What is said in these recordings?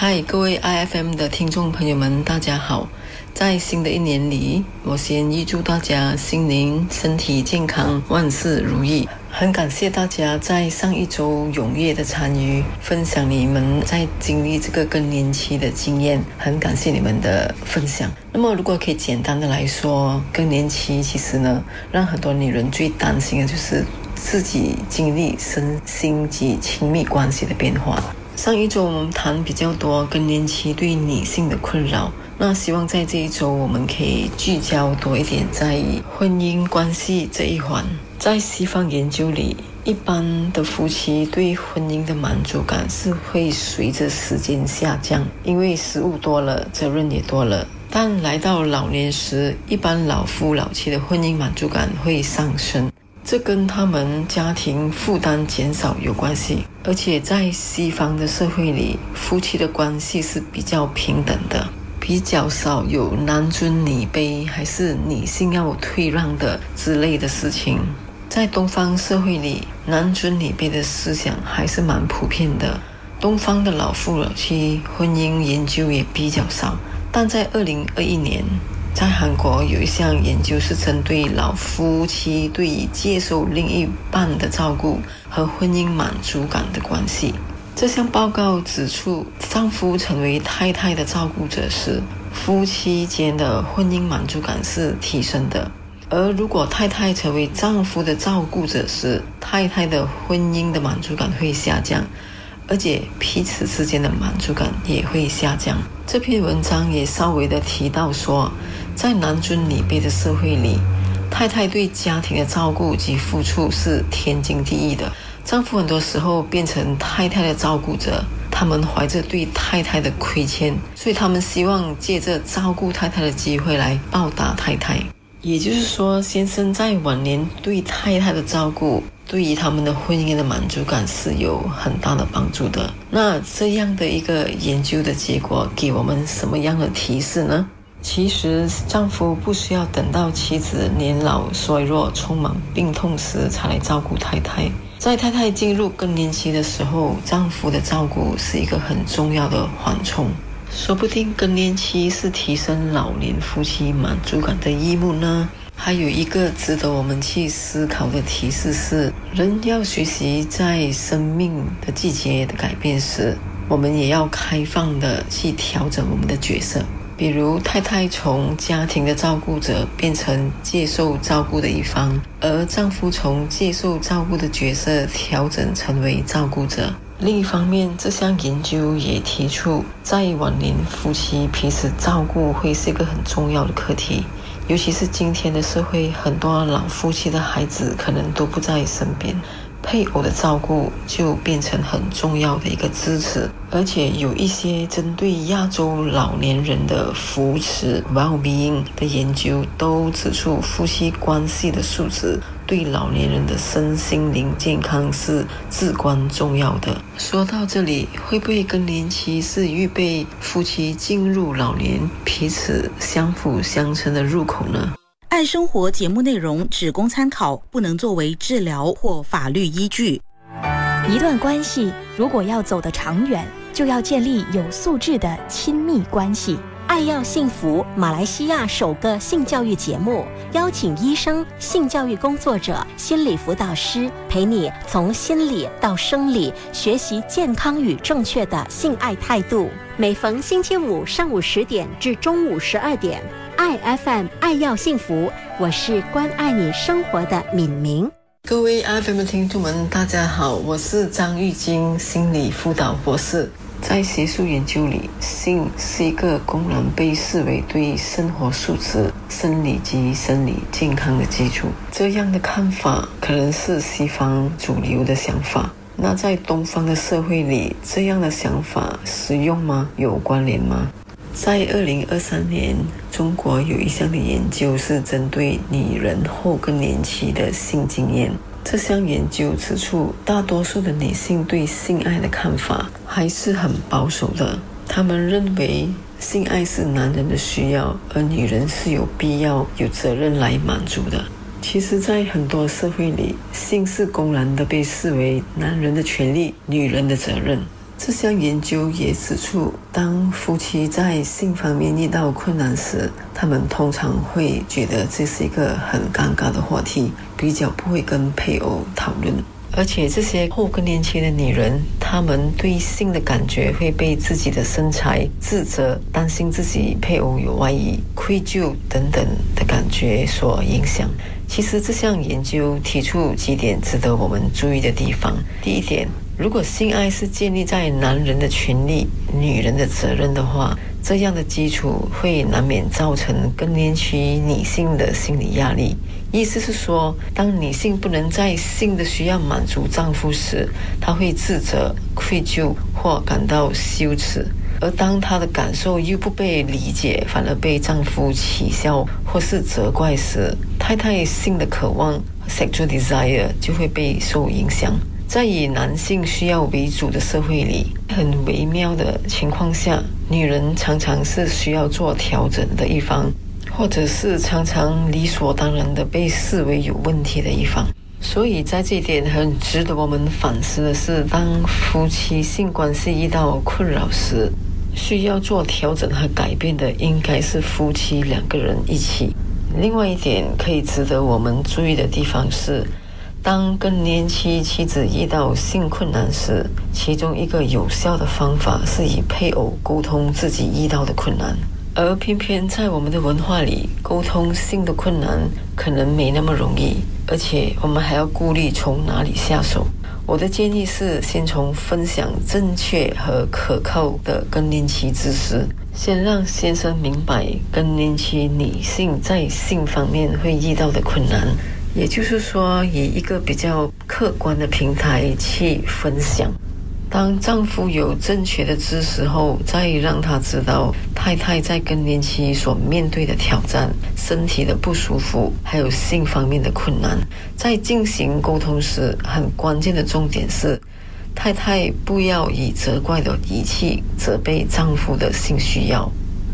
嗨，各位 IFM 的听众朋友们，大家好！在新的一年里，我先预祝大家心灵、身体健康，万事如意。很感谢大家在上一周踊跃的参与，分享你们在经历这个更年期的经验。很感谢你们的分享。那么，如果可以简单的来说，更年期其实呢，让很多女人最担心的就是自己经历身心及亲密关系的变化。上一周我们谈比较多更年期对女性的困扰，那希望在这一周我们可以聚焦多一点在婚姻关系这一环。在西方研究里，一般的夫妻对婚姻的满足感是会随着时间下降，因为食物多了，责任也多了。但来到老年时，一般老夫老妻的婚姻满足感会上升。这跟他们家庭负担减少有关系，而且在西方的社会里，夫妻的关系是比较平等的，比较少有男尊女卑还是女性要退让的之类的事情。在东方社会里，男尊女卑的思想还是蛮普遍的。东方的老夫老妻婚姻研究也比较少，但在二零二一年。在韩国有一项研究是针对老夫妻对于接受另一半的照顾和婚姻满足感的关系。这项报告指出，丈夫成为太太的照顾者时，夫妻间的婚姻满足感是提升的；而如果太太成为丈夫的照顾者时，太太的婚姻的满足感会下降，而且彼此之间的满足感也会下降。这篇文章也稍微的提到说。在男尊女卑的社会里，太太对家庭的照顾及付出是天经地义的。丈夫很多时候变成太太的照顾者，他们怀着对太太的亏欠，所以他们希望借着照顾太太的机会来报答太太。也就是说，先生在晚年对太太的照顾，对于他们的婚姻的满足感是有很大的帮助的。那这样的一个研究的结果，给我们什么样的提示呢？其实，丈夫不需要等到妻子年老衰弱、充满病痛时才来照顾太太。在太太进入更年期的时候，丈夫的照顾是一个很重要的缓冲。说不定更年期是提升老年夫妻满足感的一幕呢。还有一个值得我们去思考的提示是：人要学习在生命的季节的改变时，我们也要开放的去调整我们的角色。比如，太太从家庭的照顾者变成接受照顾的一方，而丈夫从接受照顾的角色调整成为照顾者。另一方面，这项研究也提出，在晚年夫妻彼此照顾会是一个很重要的课题，尤其是今天的社会，很多老夫妻的孩子可能都不在身边。配偶的照顾就变成很重要的一个支持，而且有一些针对亚洲老年人的扶持 （well-being） 的研究都指出，夫妻关系的素质对老年人的身心灵健康是至关重要的。说到这里，会不会更年期是预备夫妻进入老年、彼此相辅相成的入口呢？爱生活节目内容只供参考，不能作为治疗或法律依据。一段关系如果要走得长远，就要建立有素质的亲密关系。爱要幸福，马来西亚首个性教育节目，邀请医生、性教育工作者、心理辅导师，陪你从心理到生理学习健康与正确的性爱态度。每逢星期五上午十点至中午十二点。爱 FM 爱要幸福，我是关爱你生活的敏明。各位 FM 的听众们，大家好，我是张玉晶，心理辅导博士。在学术研究里，性是一个功能被视为对生活素质、生理及生理健康的基础。这样的看法可能是西方主流的想法。那在东方的社会里，这样的想法实用吗？有关联吗？在二零二三年，中国有一项的研究是针对女人后更年期的性经验。这项研究指出，大多数的女性对性爱的看法还是很保守的。她们认为性爱是男人的需要，而女人是有必要、有责任来满足的。其实，在很多社会里，性是公然的被视为男人的权利、女人的责任。这项研究也指出，当夫妻在性方面遇到困难时，他们通常会觉得这是一个很尴尬的话题，比较不会跟配偶讨论。而且这些后更年期的女人，她们对性的感觉会被自己的身材、自责、担心自己配偶有外遇、愧疚等等的感觉所影响。其实这项研究提出几点值得我们注意的地方。第一点，如果性爱是建立在男人的权利、女人的责任的话，这样的基础会难免造成更年期女性的心理压力。意思是说，当女性不能在性的需要满足丈夫时，她会自责、愧疚或感到羞耻；而当她的感受又不被理解，反而被丈夫取笑或是责怪时，太太性的渴望 （sexual desire） 就会被受影响。在以男性需要为主的社会里，很微妙的情况下，女人常常是需要做调整的一方。或者是常常理所当然的被视为有问题的一方，所以在这一点很值得我们反思的是，当夫妻性关系遇到困扰时，需要做调整和改变的应该是夫妻两个人一起。另外一点可以值得我们注意的地方是，当更年期妻子遇到性困难时，其中一个有效的方法是与配偶沟通自己遇到的困难。而偏偏在我们的文化里，沟通性的困难可能没那么容易，而且我们还要顾虑从哪里下手。我的建议是，先从分享正确和可靠的更年期知识，先让先生明白更年期女性在性方面会遇到的困难，也就是说，以一个比较客观的平台去分享。当丈夫有正确的知识后，再让他知道太太在更年期所面对的挑战、身体的不舒服，还有性方面的困难。在进行沟通时，很关键的重点是，太太不要以责怪的语气责备丈夫的性需要，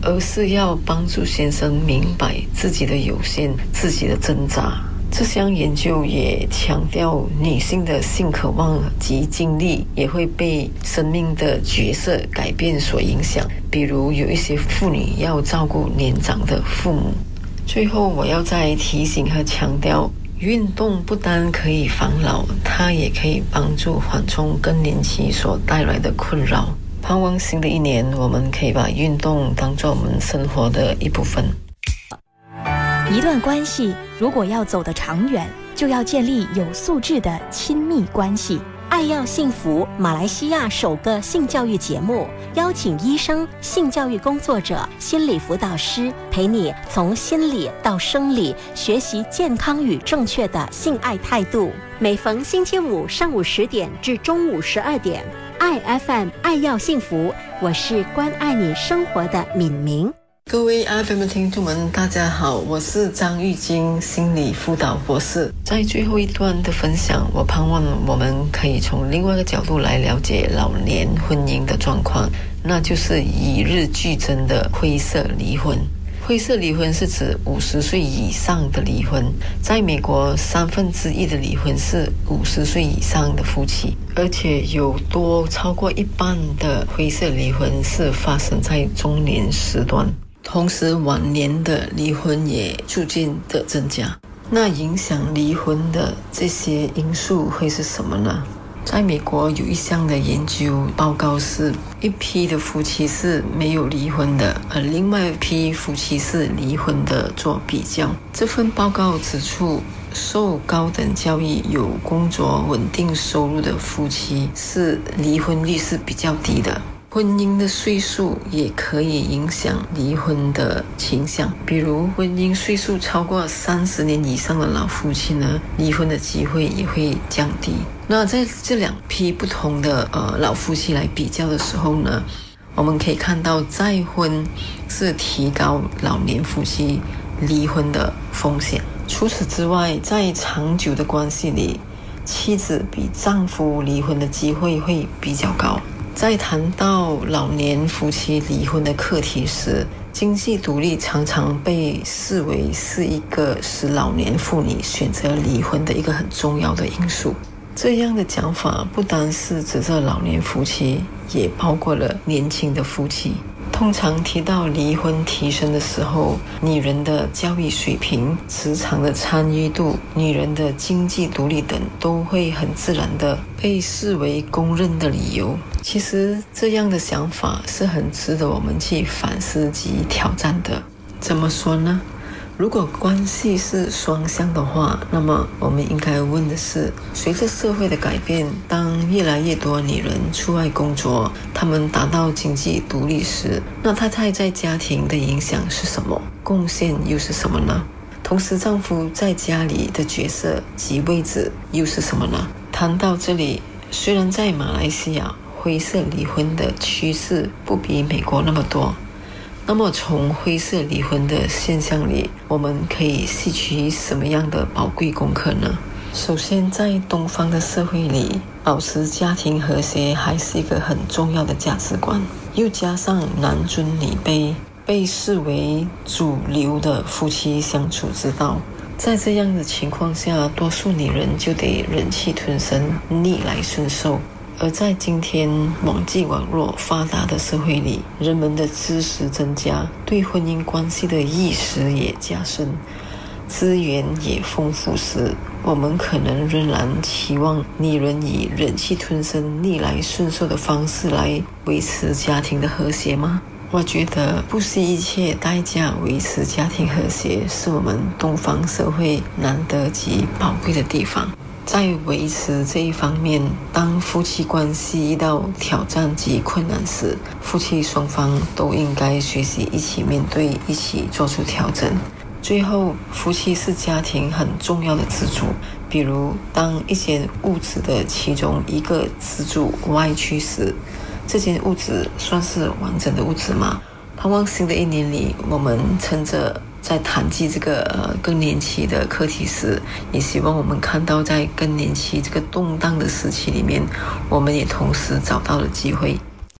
而是要帮助先生明白自己的有限、自己的挣扎。这项研究也强调，女性的性渴望及经历也会被生命的角色改变所影响。比如，有一些妇女要照顾年长的父母。最后，我要再提醒和强调，运动不单可以防老，它也可以帮助缓冲更年期所带来的困扰。盼望新的一年，我们可以把运动当做我们生活的一部分。一段关系如果要走得长远，就要建立有素质的亲密关系。爱要幸福，马来西亚首个性教育节目，邀请医生、性教育工作者、心理辅导师，陪你从心理到生理学习健康与正确的性爱态度。每逢星期五上午十点至中午十二点，爱 FM 爱要幸福，我是关爱你生活的敏明。各位 FM 的听众们，大家好，我是张玉晶，心理辅导博士。在最后一段的分享，我盼望我们可以从另外一个角度来了解老年婚姻的状况，那就是与日俱增的灰色离婚。灰色离婚是指五十岁以上的离婚，在美国，三分之一的离婚是五十岁以上的夫妻，而且有多超过一半的灰色离婚是发生在中年时段。同时，晚年的离婚也逐渐的增加。那影响离婚的这些因素会是什么呢？在美国有一项的研究报告，是一批的夫妻是没有离婚的，而另外一批夫妻是离婚的做比较。这份报告指出，受高等教育、有工作、稳定收入的夫妻是离婚率是比较低的。婚姻的岁数也可以影响离婚的倾向，比如婚姻岁数超过三十年以上的老夫妻呢，离婚的机会也会降低。那在这两批不同的呃老夫妻来比较的时候呢，我们可以看到再婚是提高老年夫妻离婚的风险。除此之外，在长久的关系里，妻子比丈夫离婚的机会会比较高。在谈到老年夫妻离婚的课题时，经济独立常常被视为是一个使老年妇女选择离婚的一个很重要的因素。这样的讲法不单是指这老年夫妻，也包括了年轻的夫妻。通常提到离婚提升的时候，女人的教育水平、职场的参与度、女人的经济独立等，都会很自然的被视为公认的理由。其实这样的想法是很值得我们去反思及挑战的。怎么说呢？如果关系是双向的话，那么我们应该问的是：随着社会的改变，当越来越多女人出外工作，她们达到经济独立时，那太太在家庭的影响是什么？贡献又是什么呢？同时，丈夫在家里的角色及位置又是什么呢？谈到这里，虽然在马来西亚灰色离婚的趋势不比美国那么多。那么，从灰色离婚的现象里，我们可以吸取什么样的宝贵功课呢？首先，在东方的社会里，保持家庭和谐还是一个很重要的价值观。又加上男尊女卑被视为主流的夫妻相处之道，在这样的情况下，多数女人就得忍气吞声、逆来顺受。而在今天网际网络发达的社会里，人们的知识增加，对婚姻关系的意识也加深，资源也丰富时，我们可能仍然期望女人以忍气吞声、逆来顺受的方式来维持家庭的和谐吗？我觉得不惜一切代价维持家庭和谐，是我们东方社会难得及宝贵的地方。在维持这一方面，当夫妻关系遇到挑战及困难时，夫妻双方都应该学习一起面对，一起做出调整。最后，夫妻是家庭很重要的支柱。比如，当一间屋子的其中一个支柱歪曲时，这间屋子算是完整的屋子吗？盼望新的一年里，我们趁着。在谈及这个更年期的课题时，也希望我们看到在更年期这个动荡的时期里面，我们也同时找到了机会。